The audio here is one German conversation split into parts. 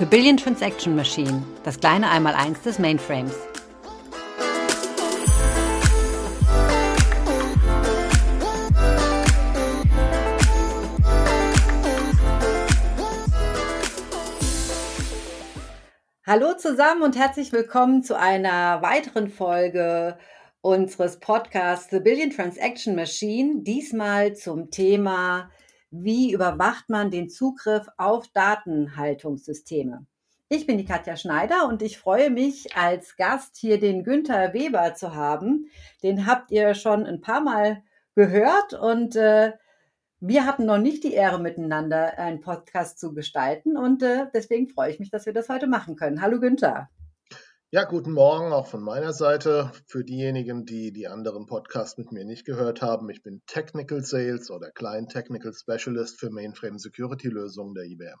The Billion Transaction Machine, das kleine Einmaleins des Mainframes. Hallo zusammen und herzlich willkommen zu einer weiteren Folge unseres Podcasts The Billion Transaction Machine. Diesmal zum Thema wie überwacht man den Zugriff auf Datenhaltungssysteme. Ich bin die Katja Schneider und ich freue mich, als Gast hier den Günther Weber zu haben. Den habt ihr schon ein paar Mal gehört und äh, wir hatten noch nicht die Ehre, miteinander einen Podcast zu gestalten und äh, deswegen freue ich mich, dass wir das heute machen können. Hallo Günther. Ja, guten Morgen auch von meiner Seite. Für diejenigen, die die anderen Podcasts mit mir nicht gehört haben, ich bin Technical Sales oder Client Technical Specialist für Mainframe Security Lösungen der IBM.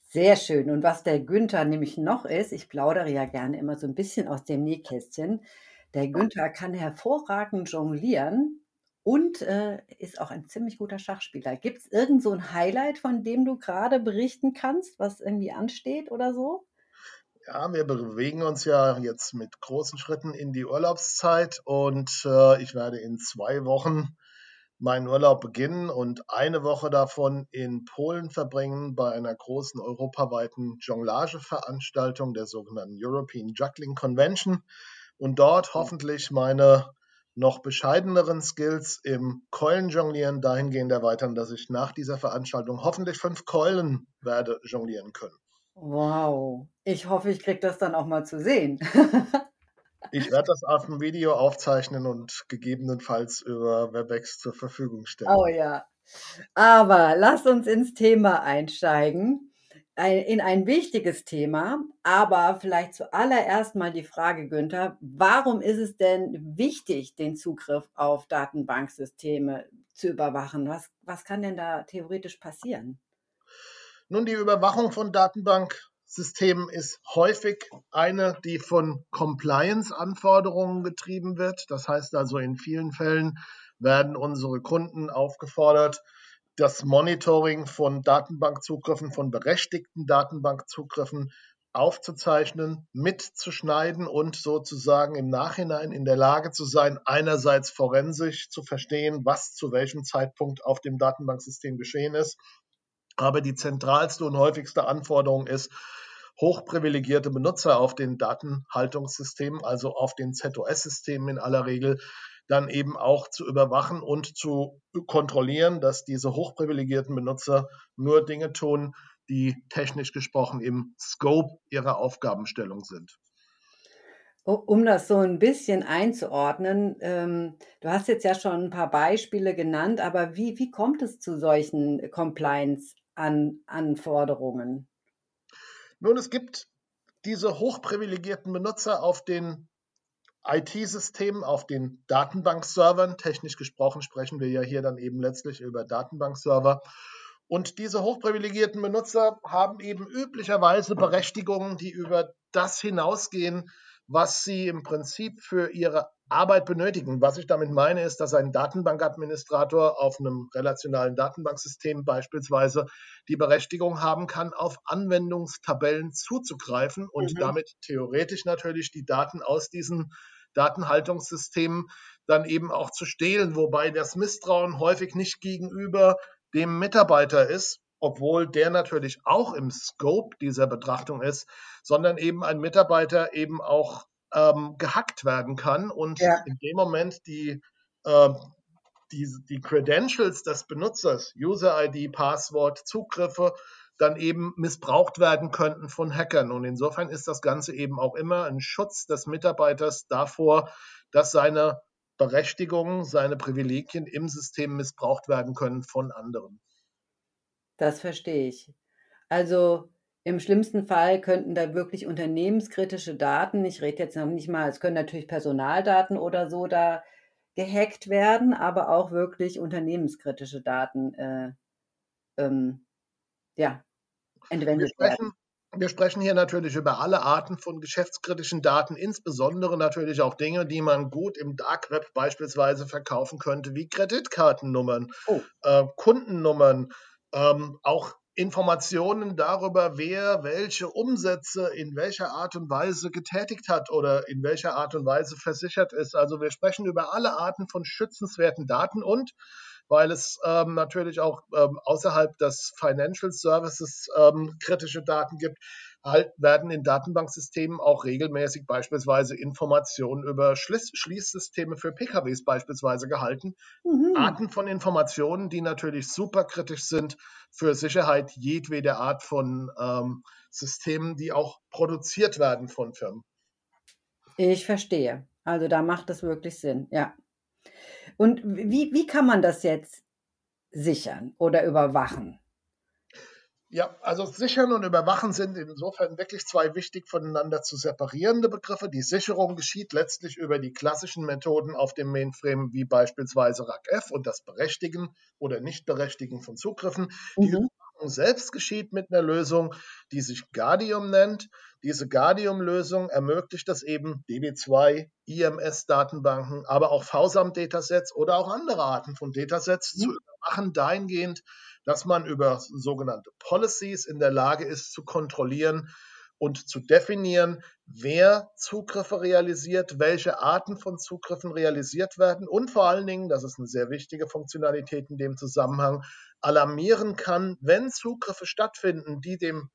Sehr schön. Und was der Günther nämlich noch ist, ich plaudere ja gerne immer so ein bisschen aus dem Nähkästchen. Der Günther kann hervorragend jonglieren und äh, ist auch ein ziemlich guter Schachspieler. Gibt es irgend so ein Highlight, von dem du gerade berichten kannst, was irgendwie ansteht oder so? Ja, wir bewegen uns ja jetzt mit großen Schritten in die Urlaubszeit und äh, ich werde in zwei Wochen meinen Urlaub beginnen und eine Woche davon in Polen verbringen bei einer großen europaweiten Jonglageveranstaltung der sogenannten European Juggling Convention und dort hoffentlich meine noch bescheideneren Skills im Keulenjonglieren dahingehend erweitern, dass ich nach dieser Veranstaltung hoffentlich fünf Keulen werde jonglieren können. Wow. Ich hoffe, ich kriege das dann auch mal zu sehen. Ich werde das auf dem Video aufzeichnen und gegebenenfalls über Webex zur Verfügung stellen. Oh ja. Aber lass uns ins Thema einsteigen. In ein wichtiges Thema, aber vielleicht zuallererst mal die Frage, Günther, warum ist es denn wichtig, den Zugriff auf Datenbanksysteme zu überwachen? Was, was kann denn da theoretisch passieren? Nun, die Überwachung von Datenbanksystemen ist häufig eine, die von Compliance-Anforderungen getrieben wird. Das heißt also, in vielen Fällen werden unsere Kunden aufgefordert, das Monitoring von Datenbankzugriffen, von berechtigten Datenbankzugriffen aufzuzeichnen, mitzuschneiden und sozusagen im Nachhinein in der Lage zu sein, einerseits forensisch zu verstehen, was zu welchem Zeitpunkt auf dem Datenbanksystem geschehen ist aber die zentralste und häufigste Anforderung ist, hochprivilegierte Benutzer auf den Datenhaltungssystemen, also auf den ZOS-Systemen in aller Regel, dann eben auch zu überwachen und zu kontrollieren, dass diese hochprivilegierten Benutzer nur Dinge tun, die technisch gesprochen im Scope ihrer Aufgabenstellung sind. Um das so ein bisschen einzuordnen, ähm, du hast jetzt ja schon ein paar Beispiele genannt, aber wie, wie kommt es zu solchen Compliance an Anforderungen? Nun, es gibt diese hochprivilegierten Benutzer auf den IT-Systemen, auf den Datenbankservern. Technisch gesprochen sprechen wir ja hier dann eben letztlich über Datenbankserver. Und diese hochprivilegierten Benutzer haben eben üblicherweise Berechtigungen, die über das hinausgehen, was sie im Prinzip für ihre Arbeit benötigen. Was ich damit meine, ist, dass ein Datenbankadministrator auf einem relationalen Datenbanksystem beispielsweise die Berechtigung haben kann, auf Anwendungstabellen zuzugreifen und mhm. damit theoretisch natürlich die Daten aus diesen Datenhaltungssystemen dann eben auch zu stehlen, wobei das Misstrauen häufig nicht gegenüber dem Mitarbeiter ist, obwohl der natürlich auch im Scope dieser Betrachtung ist, sondern eben ein Mitarbeiter eben auch ähm, gehackt werden kann und ja. in dem Moment die, äh, die, die Credentials des Benutzers, User-ID, Passwort, Zugriffe, dann eben missbraucht werden könnten von Hackern. Und insofern ist das Ganze eben auch immer ein Schutz des Mitarbeiters davor, dass seine Berechtigungen, seine Privilegien im System missbraucht werden können von anderen. Das verstehe ich. Also im schlimmsten Fall könnten da wirklich unternehmenskritische Daten, ich rede jetzt noch nicht mal, es können natürlich Personaldaten oder so da gehackt werden, aber auch wirklich unternehmenskritische Daten äh, ähm, ja, entwendet wir sprechen, werden. Wir sprechen hier natürlich über alle Arten von geschäftskritischen Daten, insbesondere natürlich auch Dinge, die man gut im Dark Web beispielsweise verkaufen könnte, wie Kreditkartennummern, oh. äh, Kundennummern, ähm, auch Informationen darüber, wer welche Umsätze in welcher Art und Weise getätigt hat oder in welcher Art und Weise versichert ist. Also wir sprechen über alle Arten von schützenswerten Daten und weil es ähm, natürlich auch ähm, außerhalb des Financial Services ähm, kritische Daten gibt, halt, werden in Datenbanksystemen auch regelmäßig beispielsweise Informationen über Schließ Schließsysteme für PKWs beispielsweise gehalten. Mhm. Arten von Informationen, die natürlich super kritisch sind für Sicherheit jedweder Art von ähm, Systemen, die auch produziert werden von Firmen. Ich verstehe. Also da macht es wirklich Sinn, ja. Und wie, wie kann man das jetzt sichern oder überwachen? Ja, also sichern und überwachen sind insofern wirklich zwei wichtig voneinander zu separierende Begriffe. Die Sicherung geschieht letztlich über die klassischen Methoden auf dem Mainframe, wie beispielsweise RACF und das Berechtigen oder Nichtberechtigen von Zugriffen. Mhm. Die Überwachung selbst geschieht mit einer Lösung, die sich Guardium nennt. Diese Guardium-Lösung ermöglicht es eben, DB2, IMS-Datenbanken, aber auch VSAM-Datasets oder auch andere Arten von Datasets mhm. zu überwachen, dahingehend, dass man über sogenannte Policies in der Lage ist zu kontrollieren und zu definieren, wer Zugriffe realisiert, welche Arten von Zugriffen realisiert werden und vor allen Dingen, das ist eine sehr wichtige Funktionalität in dem Zusammenhang, alarmieren kann, wenn Zugriffe stattfinden, die dem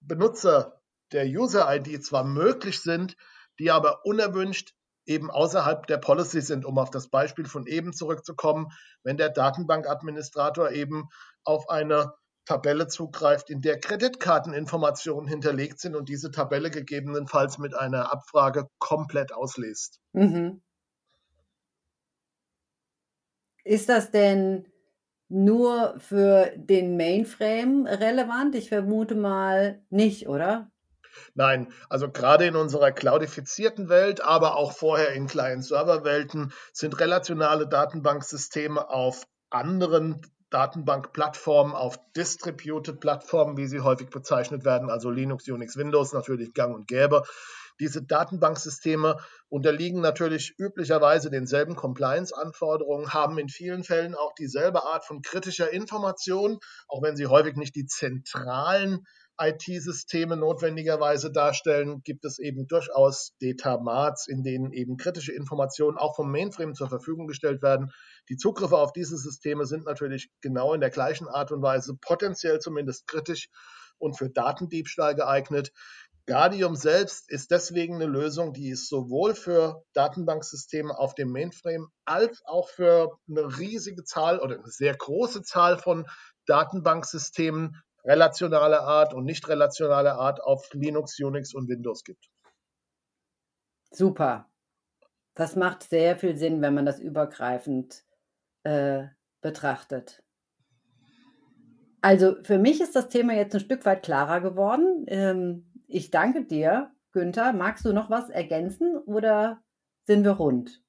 Benutzer der User-ID zwar möglich sind, die aber unerwünscht eben außerhalb der Policy sind, um auf das Beispiel von eben zurückzukommen, wenn der Datenbankadministrator eben auf eine Tabelle zugreift, in der Kreditkarteninformationen hinterlegt sind und diese Tabelle gegebenenfalls mit einer Abfrage komplett ausliest. Mhm. Ist das denn nur für den Mainframe relevant? Ich vermute mal nicht, oder? Nein, also gerade in unserer cloudifizierten Welt, aber auch vorher in Client-Server-Welten sind relationale Datenbanksysteme auf anderen Datenbankplattformen, auf Distributed-Plattformen, wie sie häufig bezeichnet werden, also Linux, Unix, Windows natürlich gang und gäbe. Diese Datenbanksysteme unterliegen natürlich üblicherweise denselben Compliance-Anforderungen, haben in vielen Fällen auch dieselbe Art von kritischer Information, auch wenn sie häufig nicht die zentralen IT-Systeme notwendigerweise darstellen, gibt es eben durchaus Datamats, in denen eben kritische Informationen auch vom Mainframe zur Verfügung gestellt werden. Die Zugriffe auf diese Systeme sind natürlich genau in der gleichen Art und Weise potenziell zumindest kritisch und für Datendiebstahl geeignet. Guardium selbst ist deswegen eine Lösung, die es sowohl für Datenbanksysteme auf dem Mainframe als auch für eine riesige Zahl oder eine sehr große Zahl von Datenbanksystemen relationale Art und nicht relationale Art auf Linux, Unix und Windows gibt. Super. Das macht sehr viel Sinn, wenn man das übergreifend äh, betrachtet. Also für mich ist das Thema jetzt ein Stück weit klarer geworden. Ähm, ich danke dir, Günther. Magst du noch was ergänzen oder sind wir rund?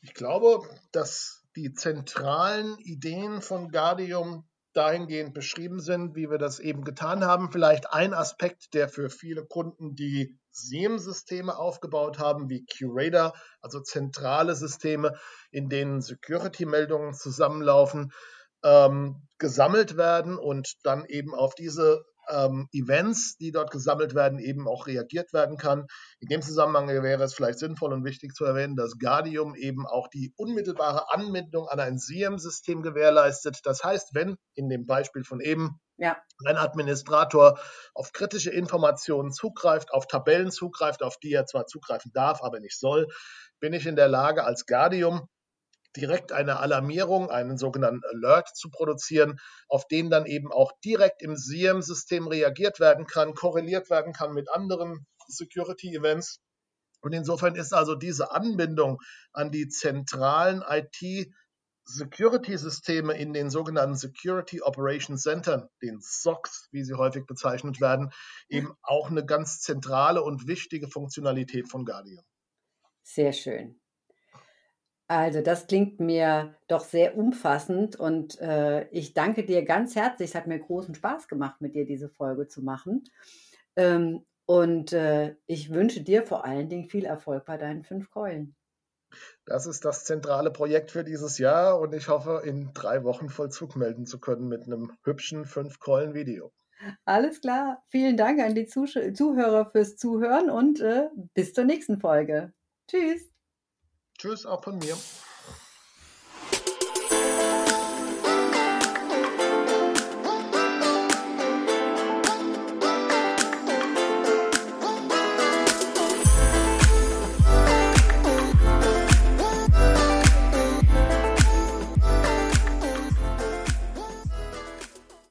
Ich glaube, dass die zentralen Ideen von Guardium dahingehend beschrieben sind, wie wir das eben getan haben. Vielleicht ein Aspekt, der für viele Kunden, die SIEM-Systeme aufgebaut haben, wie Curator, also zentrale Systeme, in denen Security-Meldungen zusammenlaufen, ähm, gesammelt werden und dann eben auf diese ähm, Events, die dort gesammelt werden, eben auch reagiert werden kann. In dem Zusammenhang wäre es vielleicht sinnvoll und wichtig zu erwähnen, dass Guardium eben auch die unmittelbare Anbindung an ein SIEM-System gewährleistet. Das heißt, wenn in dem Beispiel von eben ja. ein Administrator auf kritische Informationen zugreift, auf Tabellen zugreift, auf die er zwar zugreifen darf, aber nicht soll, bin ich in der Lage, als Guardium direkt eine Alarmierung, einen sogenannten Alert zu produzieren, auf den dann eben auch direkt im SIEM-System reagiert werden kann, korreliert werden kann mit anderen Security-Events. Und insofern ist also diese Anbindung an die zentralen IT- Security-Systeme in den sogenannten Security Operation Centern, den SOCs, wie sie häufig bezeichnet werden, eben auch eine ganz zentrale und wichtige Funktionalität von Guardian. Sehr schön. Also, das klingt mir doch sehr umfassend und, äh, ich danke dir ganz herzlich. Es hat mir großen Spaß gemacht, mit dir diese Folge zu machen. Ähm, und, äh, ich wünsche dir vor allen Dingen viel Erfolg bei deinen fünf Keulen. Das ist das zentrale Projekt für dieses Jahr und ich hoffe, in drei Wochen Vollzug melden zu können mit einem hübschen Fünf-Keulen-Video. Alles klar. Vielen Dank an die Zuh Zuhörer fürs Zuhören und äh, bis zur nächsten Folge. Tschüss. Tschüss auch von mir.